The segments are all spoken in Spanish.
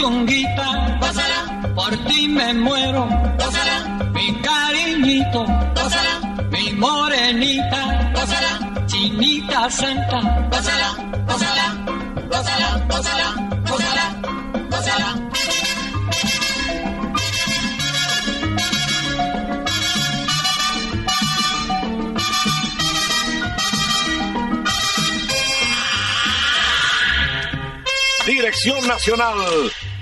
Mi puchonguita, gózala, por ti me muero, gózala, mi cariñito, gózala, mi morenita, gózala, chinita santa, gózala, gózala, gózala, gózala, gózala, gózala. Dirección Nacional,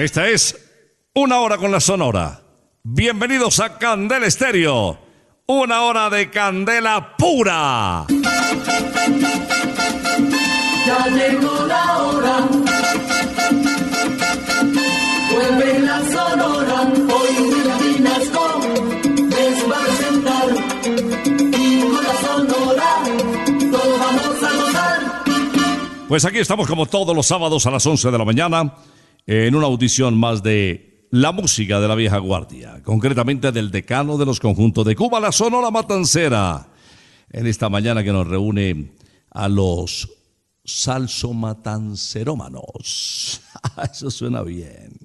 Esta es Una Hora con la Sonora. Bienvenidos a Candela Estéreo. Una hora de candela pura. Ya llegó la hora. Vuelve la sonora. Hoy Vinasco les va a presentar. Y con la sonora todos vamos a gozar. Pues aquí estamos como todos los sábados a las 11 de la mañana en una audición más de la música de la vieja guardia, concretamente del decano de los conjuntos de Cuba, la Sonora Matancera, en esta mañana que nos reúne a los salsomatancerómanos. Eso suena bien.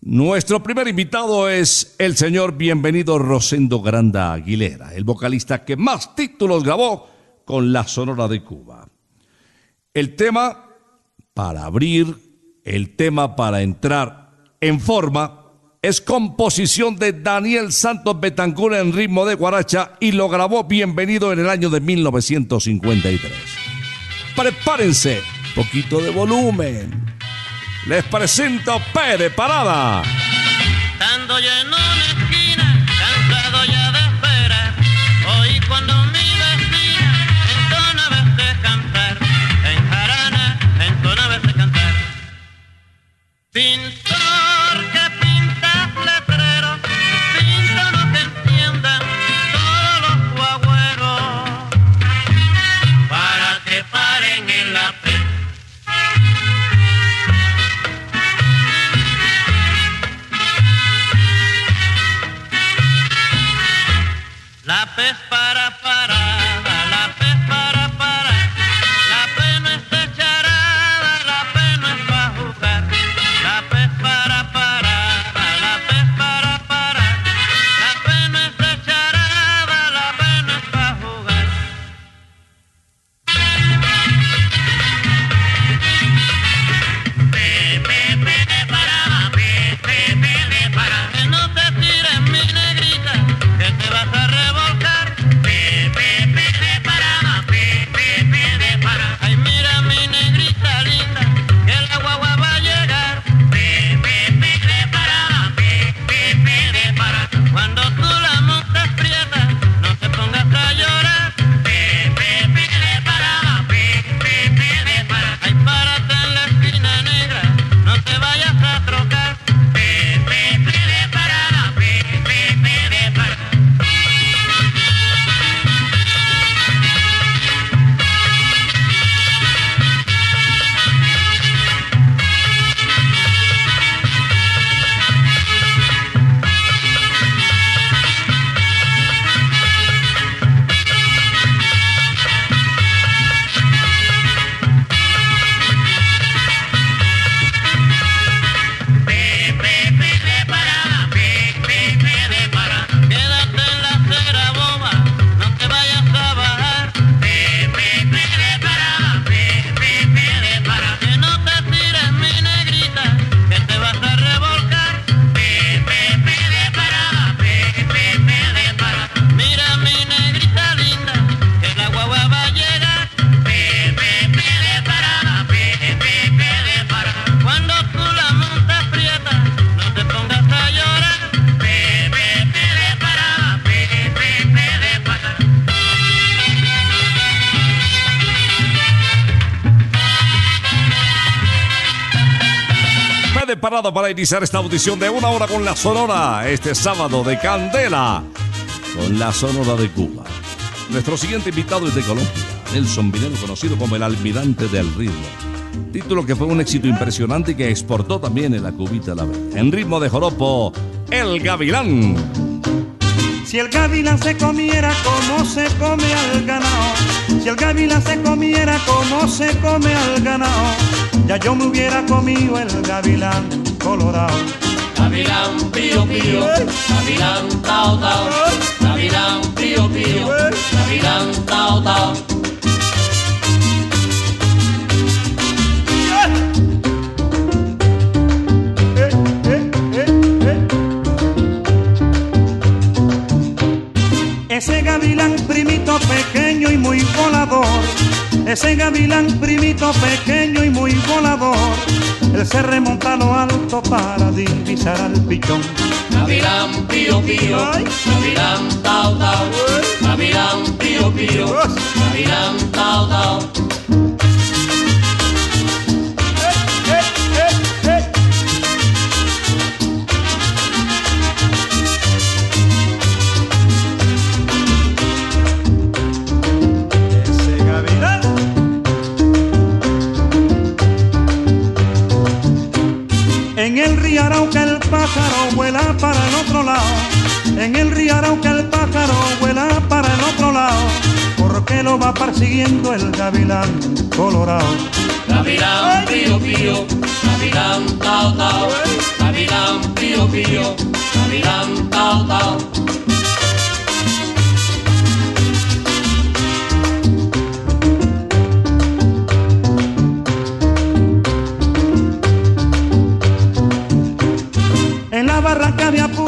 Nuestro primer invitado es el señor bienvenido Rosendo Granda Aguilera, el vocalista que más títulos grabó con la Sonora de Cuba. El tema para abrir, el tema para entrar en forma, es composición de Daniel Santos Betancur en ritmo de guaracha y lo grabó bienvenido en el año de 1953. Prepárense, poquito de volumen. Les presento Pere Parada. De esperar. Been para iniciar esta audición de una hora con la Sonora este sábado de Candela con la Sonora de Cuba. Nuestro siguiente invitado es de Colombia, Nelson Vinero, conocido como el almirante del ritmo. Título que fue un éxito impresionante y que exportó también en la cubita la vez. En ritmo de joropo, El Gavilán. Si el gavilán se comiera como se come al ganado, si el gavilán se comiera como se come al ganado, ya yo me hubiera comido el gavilán colorado. Gavilán pío pío, gavilán tao tao, gavilán pío pío, gavilán tao tao. Ese gavilán primito pequeño y muy volador, ese gavilán primito pequeño y muy volador, él se remonta a lo alto para divisar al pichón. Gavilán pío pío, gavilán tao tao, gavilán pío pío, gavilán tao tao. El río Arauca el pájaro vuela para el otro lado. Porque lo va persiguiendo el gavilán colorado. Gavilán pío pío, gavilán tao tao, gavilán pío pío, gavilán tao tao.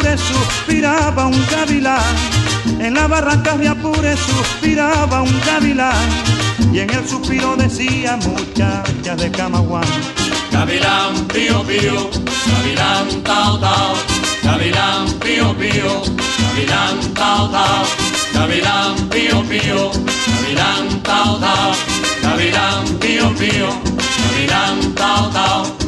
Apure suspiraba un gavilán. En la barranca de Apure suspiraba un gavilán. Y en el suspiro decía muchacha de Camaguán. Gavilán pío pío, gavilán tao tao, gavilán pío pío, gavilán tao tao, gavilán pío pío, gavilán tao tao, gavilán pío pío, gavilán tao tao.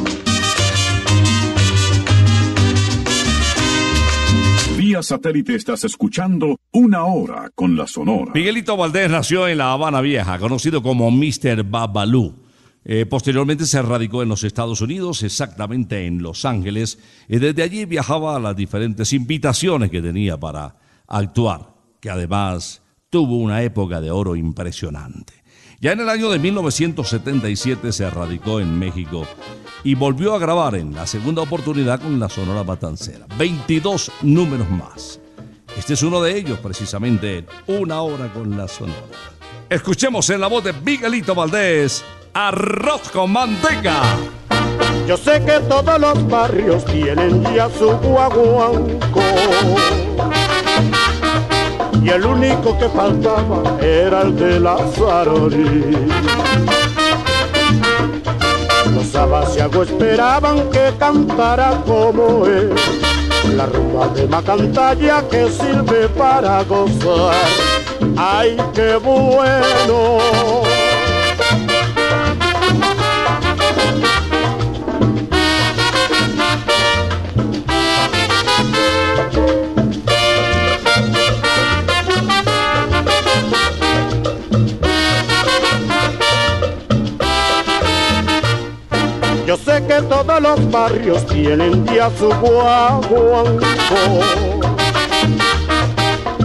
Satélite estás escuchando Una Hora con la Sonora. Miguelito Valdés nació en La Habana Vieja, conocido como Mr. Babalú. Eh, posteriormente se radicó en los Estados Unidos, exactamente en Los Ángeles, y desde allí viajaba a las diferentes invitaciones que tenía para actuar, que además tuvo una época de oro impresionante. Ya en el año de 1977 se radicó en México y volvió a grabar en la segunda oportunidad con la Sonora Matancera. 22 números más. Este es uno de ellos, precisamente, Una hora con la Sonora. Escuchemos en la voz de Miguelito Valdés, Arroz con manteca. Yo sé que todos los barrios tienen ya su guaguanco. Y el único que faltaba era el de la Zarori. Los abasiagos esperaban que cantara como él. La rumba de Macantalla que sirve para gozar. ¡Ay, qué bueno! Sé que todos los barrios tienen ya su guaguanco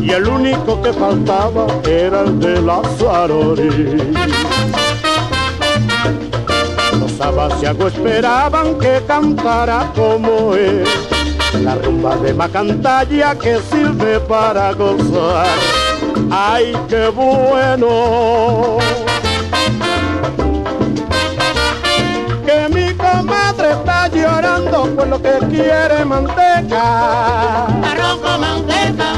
y el único que faltaba era el de la Zarori. Los abasiagos esperaban que cantara como él, la rumba de Macantalla que sirve para gozar. ¡Ay, qué bueno! Llorando por lo que quiere manteca. Arroz con manteca,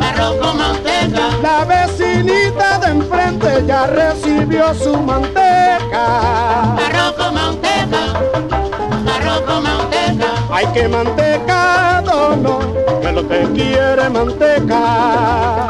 arroz con manteca, La vecinita de enfrente ya recibió su manteca. arroz con manteca, arroz con manteca, Hay que mantecado, no, que lo que quiere manteca.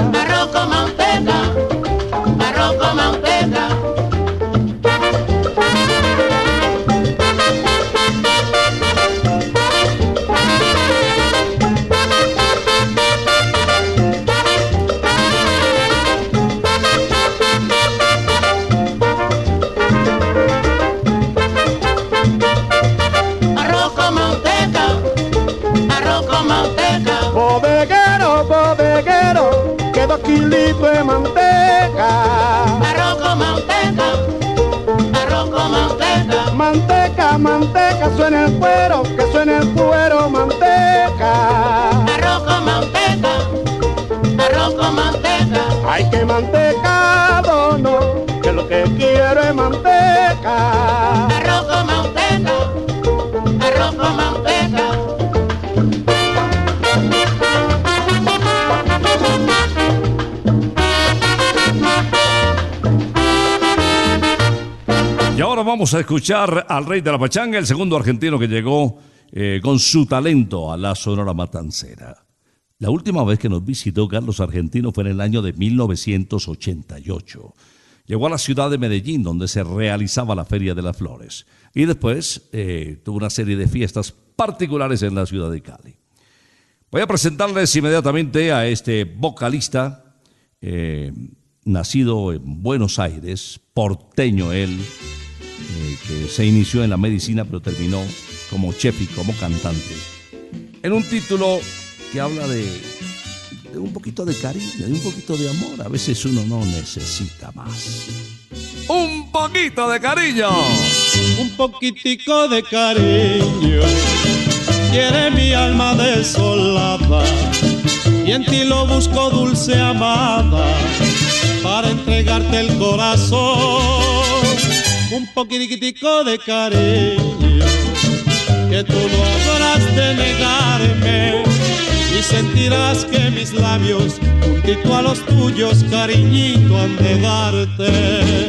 Kilitos de manteca. arroz con manteca, arroz con manteca, Manteca, manteca, suena el cuero, vamos a escuchar al rey de la pachanga, el segundo argentino que llegó eh, con su talento a la Sonora Matancera. La última vez que nos visitó Carlos Argentino fue en el año de 1988. Llegó a la ciudad de Medellín, donde se realizaba la Feria de las Flores. Y después eh, tuvo una serie de fiestas particulares en la ciudad de Cali. Voy a presentarles inmediatamente a este vocalista, eh, nacido en Buenos Aires, porteño él, eh, que se inició en la medicina pero terminó como chef y como cantante. En un título que habla de, de un poquito de cariño, de un poquito de amor. A veces uno no necesita más. Un poquito de cariño. un poquitico de cariño. Quiere mi alma desolada y en ti lo busco dulce amada para entregarte el corazón. Un poquitico de cariño que tú no habrás de negarme y sentirás que mis labios juntito a los tuyos cariñito han de darte.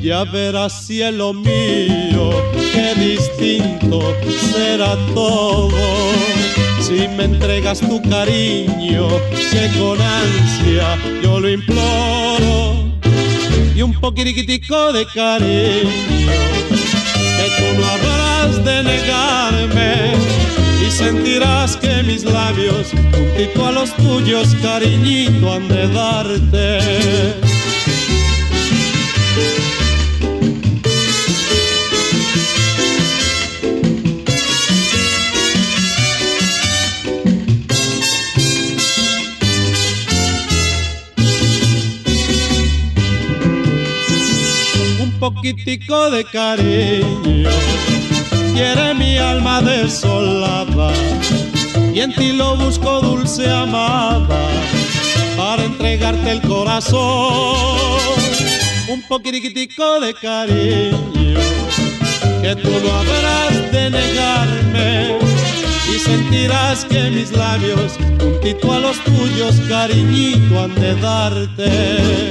Ya verás cielo mío, qué distinto será todo. Si me entregas tu cariño, que con ansia yo lo imploro. Y un poquitico de cariño, que tú no habrás de negarme. Y sentirás que mis labios juntito a los tuyos, cariñito, han de darte. Poquitico de cariño, quiere mi alma desolada, y en ti lo busco dulce amada, para entregarte el corazón. Un poquitico de cariño, que tú no habrás de negarme, y sentirás que mis labios, juntito a los tuyos, cariñito, han de darte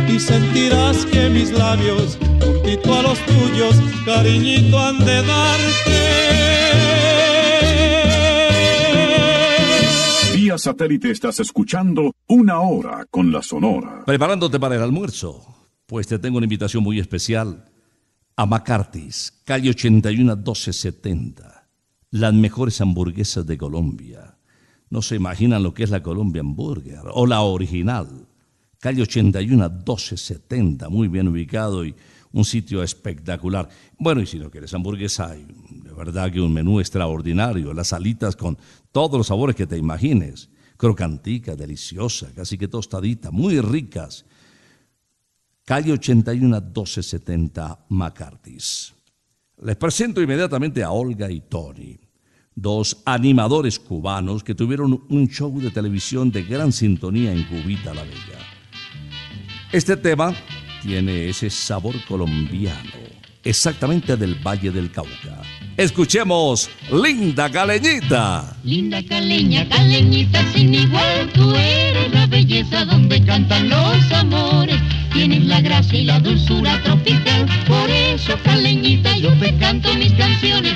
y sentirás que mis labios, juntito a los tuyos, cariñito han de darte. Vía satélite estás escuchando una hora con la Sonora. Preparándote para el almuerzo, pues te tengo una invitación muy especial a McCarthy's, calle 81 1270. Las mejores hamburguesas de Colombia. No se imaginan lo que es la Colombia Hamburger o la original calle 81 1270, muy bien ubicado y un sitio espectacular. Bueno, y si no quieres hamburguesa, hay de verdad que un menú extraordinario, las alitas con todos los sabores que te imagines, crocantica, deliciosa, casi que tostadita, muy ricas. Calle 81 1270, McCarthy's. Les presento inmediatamente a Olga y Tony, dos animadores cubanos que tuvieron un show de televisión de gran sintonía en Cubita la Bella. Este tema tiene ese sabor colombiano, exactamente del Valle del Cauca. Escuchemos Linda Caleñita. Linda Caleña, Caleñita sin igual, tú eres la belleza donde cantan los amores. Tienes la gracia y la dulzura tropical, por eso Caleñita yo te canto mis canciones.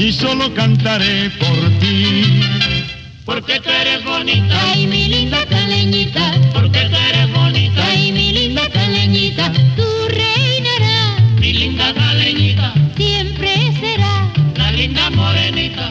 y solo cantaré por ti. Porque tú eres bonita, ay mi linda caleñita. Porque tú eres bonita, ay mi linda caleñita. Tú reinarás, mi linda caleñita. Siempre será la linda morenita.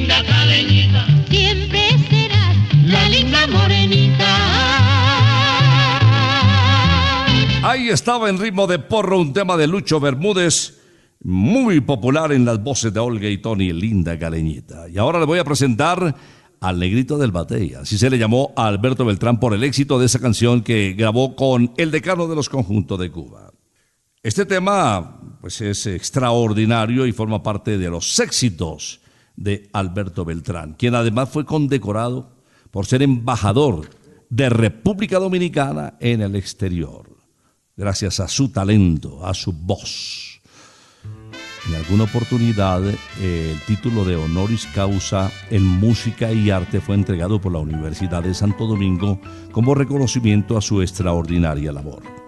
linda caleñita. Siempre serás la linda morenita. Ahí estaba en ritmo de porro un tema de Lucho Bermúdez, muy popular en las voces de Olga y Tony, linda caleñita. Y ahora le voy a presentar al negrito del batey. Así se le llamó a Alberto Beltrán por el éxito de esa canción que grabó con el decano de los conjuntos de Cuba. Este tema pues es extraordinario y forma parte de los éxitos de Alberto Beltrán, quien además fue condecorado por ser embajador de República Dominicana en el exterior, gracias a su talento, a su voz. En alguna oportunidad, eh, el título de honoris causa en música y arte fue entregado por la Universidad de Santo Domingo como reconocimiento a su extraordinaria labor.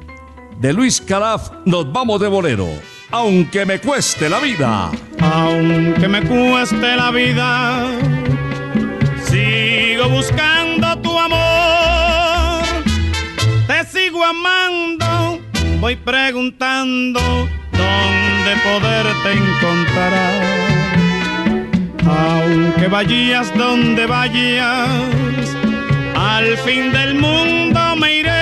De Luis Calaf nos vamos de bolero, aunque me cueste la vida. Aunque me cueste la vida, sigo buscando tu amor. Te sigo amando, voy preguntando dónde poderte encontrar. Aunque vayas donde vayas, al fin del mundo me iré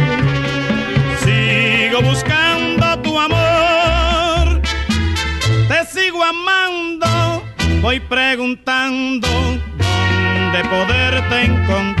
sigo buscando tu amor. Te sigo amando, voy preguntando dónde poderte encontrar.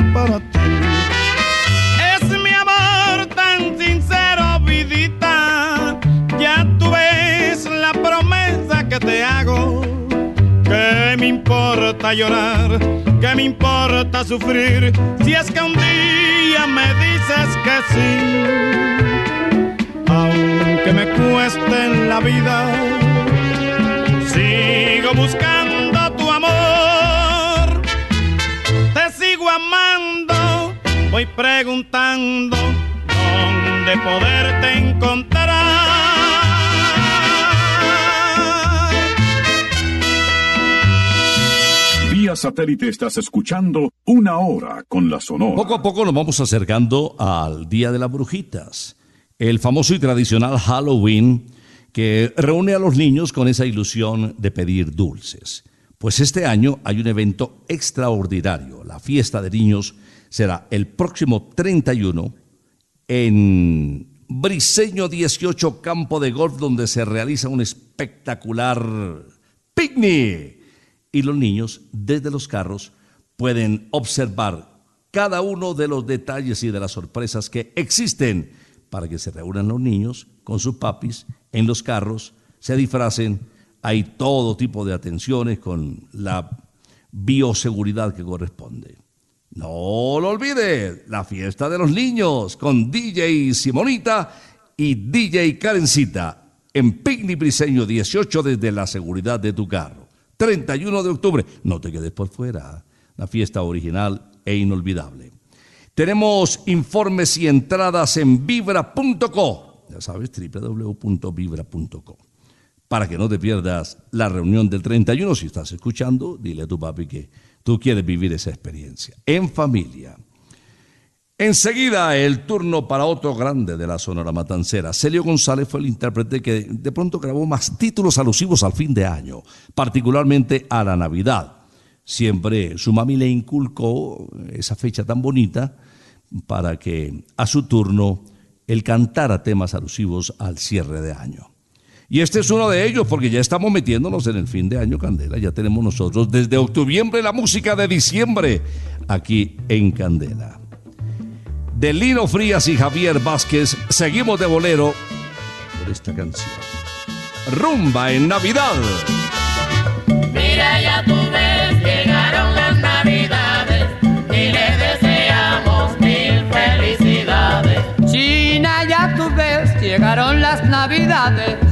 Es mi amor tan sincero, vidita, ya tú ves la promesa que te hago. ¿Qué me importa llorar? ¿Qué me importa sufrir? Si es que un día me dices que sí. Aunque me cueste la vida, sigo buscando voy preguntando dónde poderte encontrar. Vía satélite estás escuchando una hora con la Sonora. Poco a poco nos vamos acercando al Día de las Brujitas, el famoso y tradicional Halloween que reúne a los niños con esa ilusión de pedir dulces. Pues este año hay un evento extraordinario. La fiesta de niños será el próximo 31 en Briseño 18 Campo de Golf, donde se realiza un espectacular picnic. Y los niños, desde los carros, pueden observar cada uno de los detalles y de las sorpresas que existen para que se reúnan los niños con sus papis en los carros, se disfracen, hay todo tipo de atenciones con la bioseguridad que corresponde. No lo olvide, la fiesta de los niños con DJ Simonita y DJ Karencita en Picnic Briseño 18 desde la seguridad de tu carro. 31 de octubre, no te quedes por fuera, la fiesta original e inolvidable. Tenemos informes y entradas en vibra.co, ya sabes, www.vibra.co. Para que no te pierdas la reunión del 31, si estás escuchando, dile a tu papi que tú quieres vivir esa experiencia en familia. Enseguida el turno para otro grande de la Sonora Matancera. Celio González fue el intérprete que de pronto grabó más títulos alusivos al fin de año, particularmente a la Navidad. Siempre su mami le inculcó esa fecha tan bonita para que a su turno él cantara temas alusivos al cierre de año. Y este es uno de ellos porque ya estamos metiéndonos en el fin de año Candela. Ya tenemos nosotros desde octubre la música de diciembre aquí en Candela. De Lino Frías y Javier Vázquez, seguimos de bolero por esta canción. Rumba en Navidad. Mira, ya tú ves, llegaron las navidades y le deseamos mil felicidades. China, ya tú ves, llegaron las navidades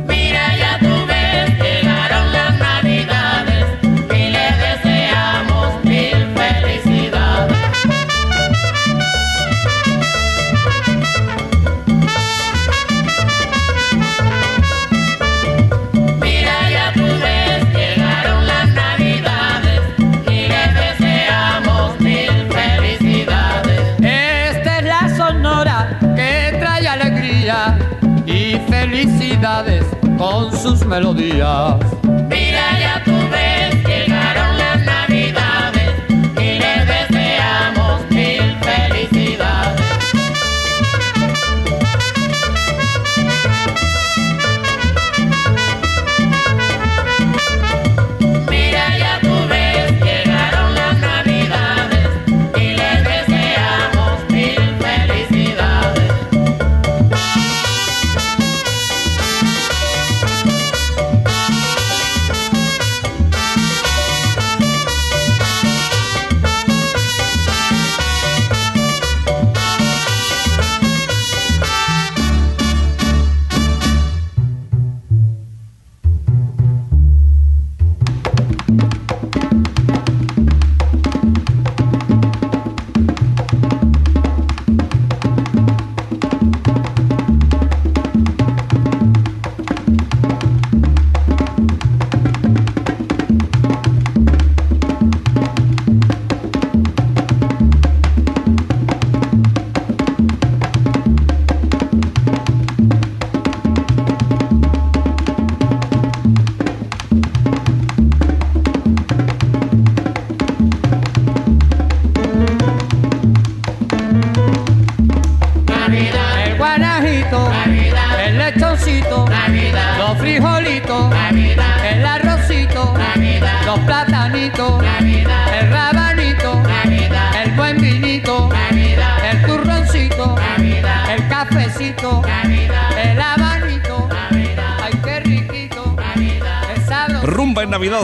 Melodías.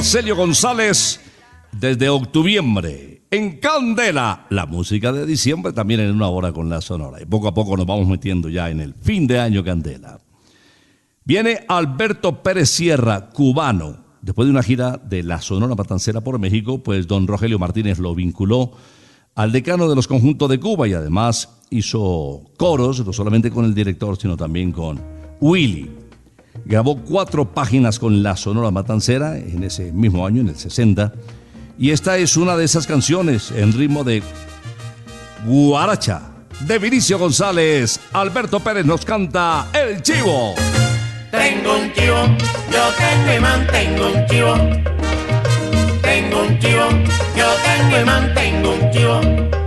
Rumba en Navidad, Celio González, desde octubre. En Candela, la música de diciembre también en una hora con la sonora. Y poco a poco nos vamos metiendo ya en el fin de año Candela. Viene Alberto Pérez Sierra, cubano. Después de una gira de la Sonora Matancera por México, pues don Rogelio Martínez lo vinculó al decano de los conjuntos de Cuba y además hizo coros, no solamente con el director, sino también con Willy. Grabó cuatro páginas con la Sonora Matancera en ese mismo año, en el 60. Y esta es una de esas canciones en ritmo de Guaracha. De Vinicio González, Alberto Pérez nos canta El Chivo. Tengo un chivo, yo tengo y mantengo un chivo. Tengo un chivo, yo tengo y mantengo un chivo.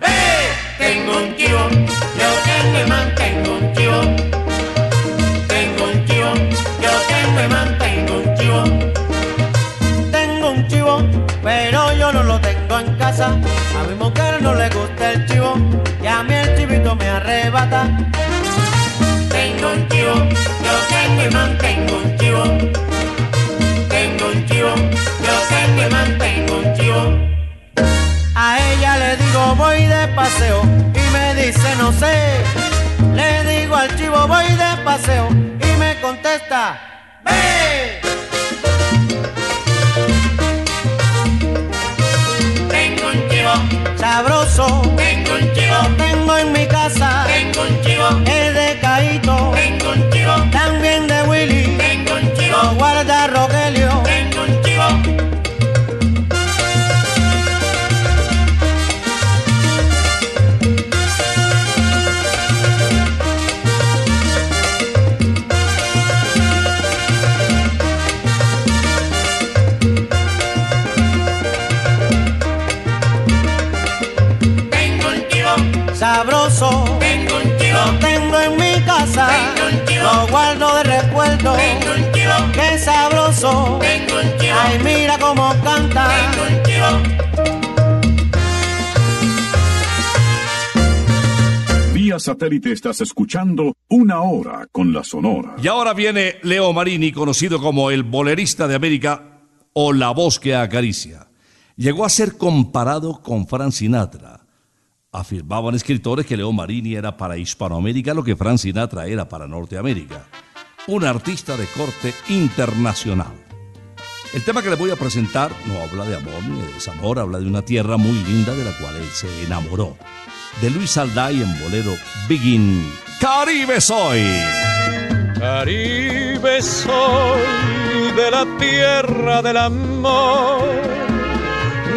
Tengo un chivo, yo tengo y mantengo un chivo. Tengo un chivo, yo tengo y mantengo un chivo. Tengo un chivo, pero yo no lo tengo en casa. A mi mujer no le gusta el chivo y a mí el chivito me arrebata. Tengo un chivo, yo tengo y mantengo un voy de paseo y me dice no sé. Le digo al chivo voy de paseo y me contesta, ve. Tengo un chivo sabroso. Tengo un chivo. Tengo en mi casa. Tengo un chivo. Es Ay, mira cómo canta. Vía satélite estás escuchando Una Hora con la Sonora. Y ahora viene Leo Marini, conocido como el bolerista de América o la voz que acaricia. Llegó a ser comparado con Frank Sinatra. Afirmaban escritores que Leo Marini era para Hispanoamérica lo que Frank Sinatra era para Norteamérica. Un artista de corte internacional. El tema que le voy a presentar no habla de amor ni de desamor, habla de una tierra muy linda de la cual él se enamoró. De Luis Alday en bolero Begin. Caribe soy. Caribe soy de la tierra del amor,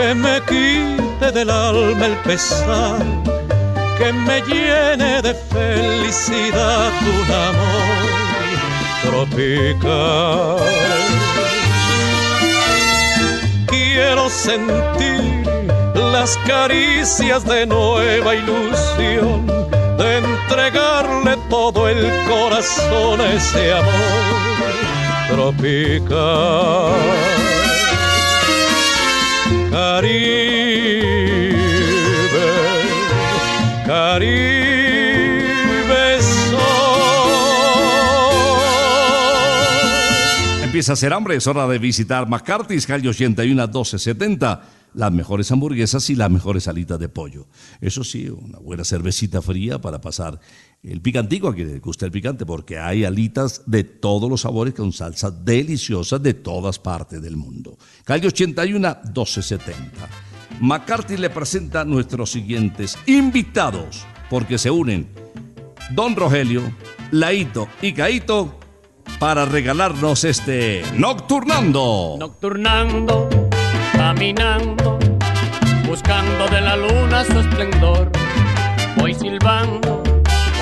Que me quite del alma el pesar, que me llene de felicidad un amor tropical. Quiero sentir las caricias de nueva ilusión, de entregarle todo el corazón a ese amor tropical. Caribe, Caribe soy. Empieza a hacer hambre, es hora de visitar McCarthy's, calle 81 1270. Las mejores hamburguesas y las mejores alitas de pollo. Eso sí, una buena cervecita fría para pasar el picantico a quien le gusta el picante, porque hay alitas de todos los sabores con salsas deliciosas de todas partes del mundo. Calle 81 1270. McCarthy le presenta nuestros siguientes invitados, porque se unen Don Rogelio, Laito y Caito para regalarnos este Nocturnando. Nocturnando, caminando, buscando de la luna su esplendor. Voy silbando,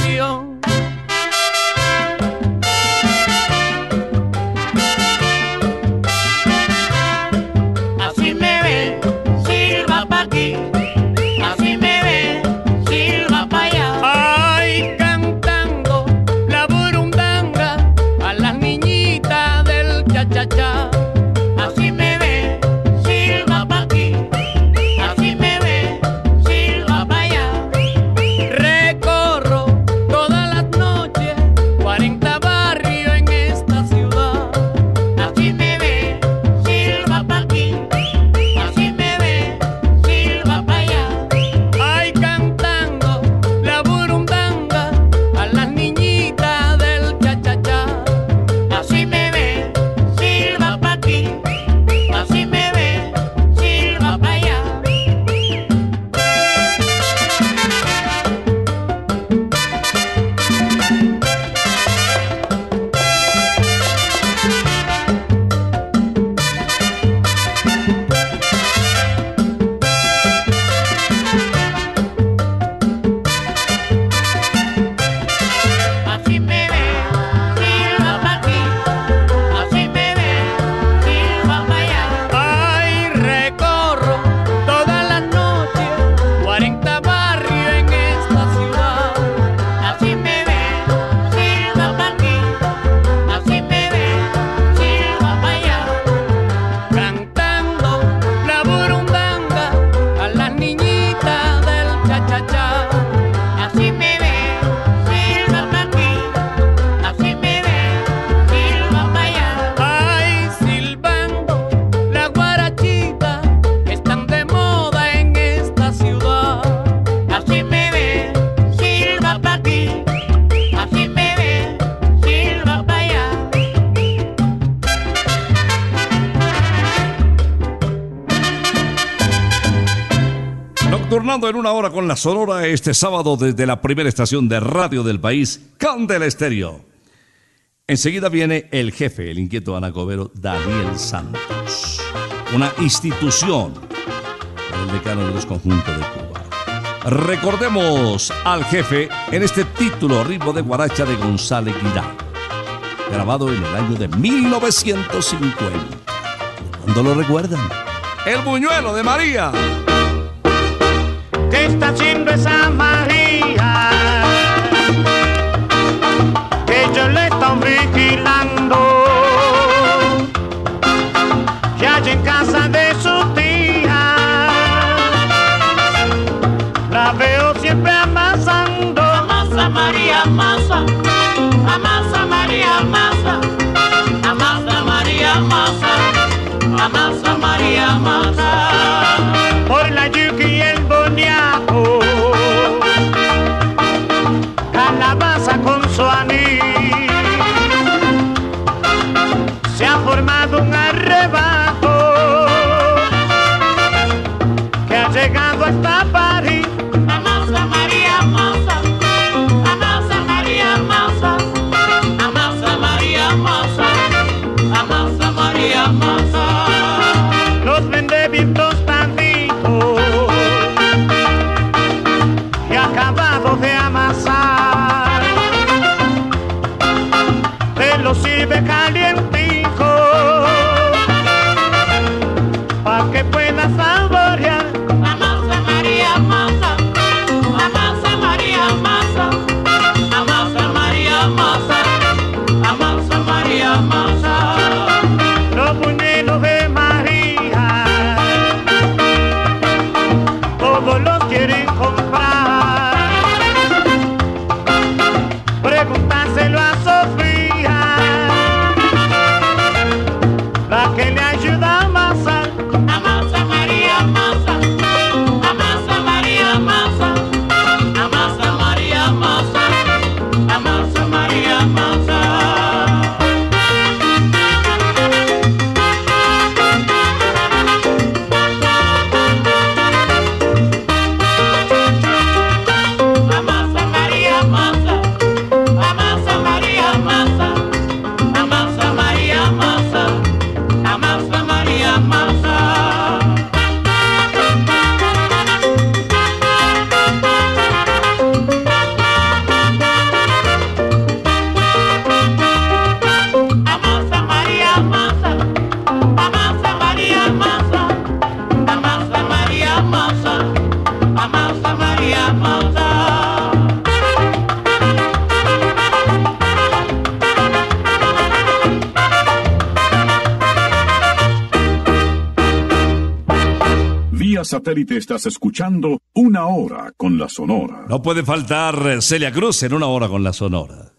canción. La Sonora este sábado desde la primera estación de radio del país, Candela Estéreo. Enseguida viene el jefe, el inquieto anacobero Daniel Santos, una institución, el decano de los conjuntos de Cuba. Recordemos al jefe en este título ritmo de guaracha de González Guirán, grabado en el año de 1950. ¿Cuándo lo recuerdan? El buñuelo de María. ¿Qué está haciendo esa María? Que yo le estoy satélite estás escuchando Una Hora con la Sonora. No puede faltar eh, Celia Cruz en una hora con la Sonora.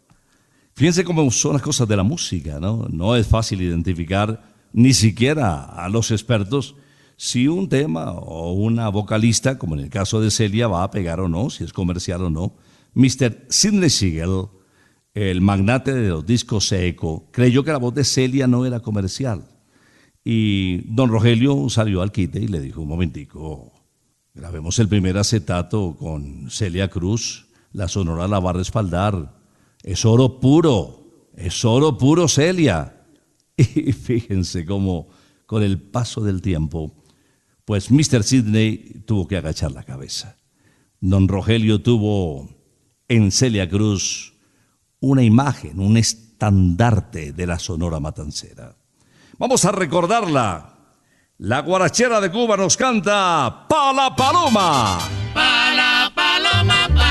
Fíjense cómo son las cosas de la música, ¿no? No es fácil identificar ni siquiera a los expertos si un tema o una vocalista, como en el caso de Celia, va a pegar o no, si es comercial o no. Mr. Sidney Siegel, el magnate de los discos Eco, creyó que la voz de Celia no era comercial. Y don Rogelio salió al quite y le dijo, un momentico, grabemos el primer acetato con Celia Cruz, la sonora la va a respaldar. Es oro puro, es oro puro Celia. Y fíjense cómo con el paso del tiempo, pues Mr. Sidney tuvo que agachar la cabeza. Don Rogelio tuvo en Celia Cruz una imagen, un estandarte de la sonora matancera. Vamos a recordarla. La guarachera de Cuba nos canta Pala Paloma. Pala paloma, paloma,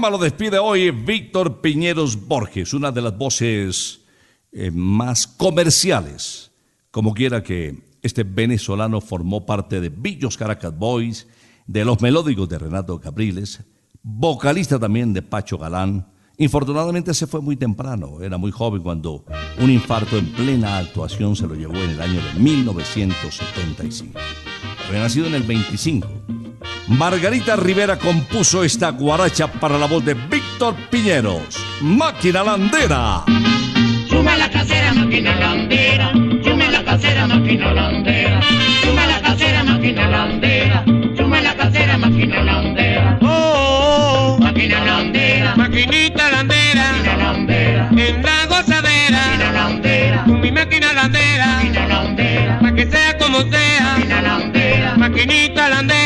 programa lo despide hoy Víctor Piñeros Borges, una de las voces eh, más comerciales. Como quiera que este venezolano formó parte de Villos Caracas Boys, de los melódicos de Renato Capriles, vocalista también de Pacho Galán. Infortunadamente se fue muy temprano, era muy joven cuando un infarto en plena actuación se lo llevó en el año de 1975. Había nacido en el 25. Margarita Rivera compuso esta guaracha para la voz de Víctor Piñeros, Máquina Landera. Suma la casera, máquina landera. Suma la casera, máquina landera. Suma la casera, máquina landera. Suma la casera, máquina landera. Oh, oh, Máquina landera. maquinita landera, Máquina landera. en la gozadera, Máquina landera. con mi máquina landera, Máquina landera. para que sea como sea, Máquina landera. maquinita landera.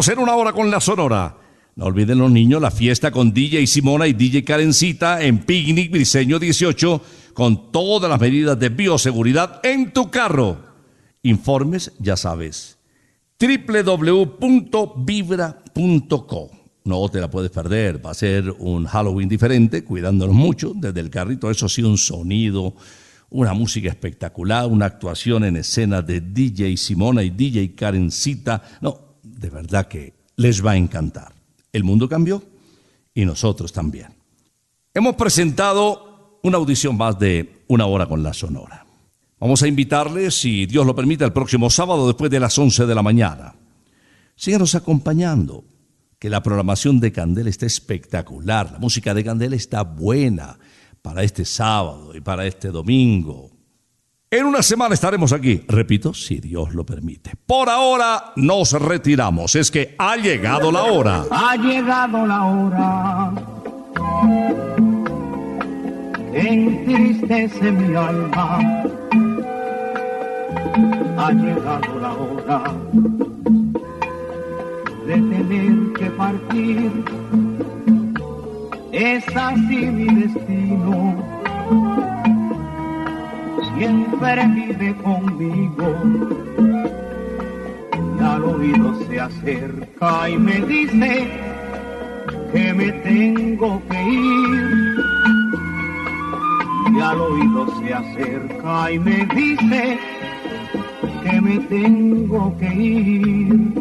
Piñeros en una hora con la Sonora. No olviden los niños la fiesta con DJ Simona y DJ Karencita en Picnic Briseño 18 con todas las medidas de bioseguridad en tu carro. Informes, ya sabes, www.vibra.co. No te la puedes perder, va a ser un Halloween diferente, cuidándonos mucho desde el carrito, eso sí, un sonido, una música espectacular, una actuación en escena de DJ Simona y DJ Karencita. No, de verdad que les va a encantar. El mundo cambió y nosotros también. Hemos presentado una audición más de una hora con la Sonora. Vamos a invitarles, si Dios lo permite, el próximo sábado después de las 11 de la mañana. Síganos acompañando, que la programación de Candela está espectacular, la música de Candela está buena para este sábado y para este domingo. En una semana estaremos aquí, repito, si Dios lo permite. Por ahora nos retiramos, es que ha llegado la hora. Ha llegado la hora. Entristece mi alma. Ha llegado la hora de tener que partir. Es así mi destino. Siempre vive conmigo. Y al oído se acerca y me dice que me tengo que ir. Y al oído se acerca y me dice que me tengo que ir.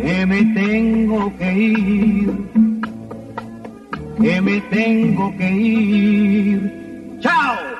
Que me tengo que ir. Que me tengo que ir. ¡Chao!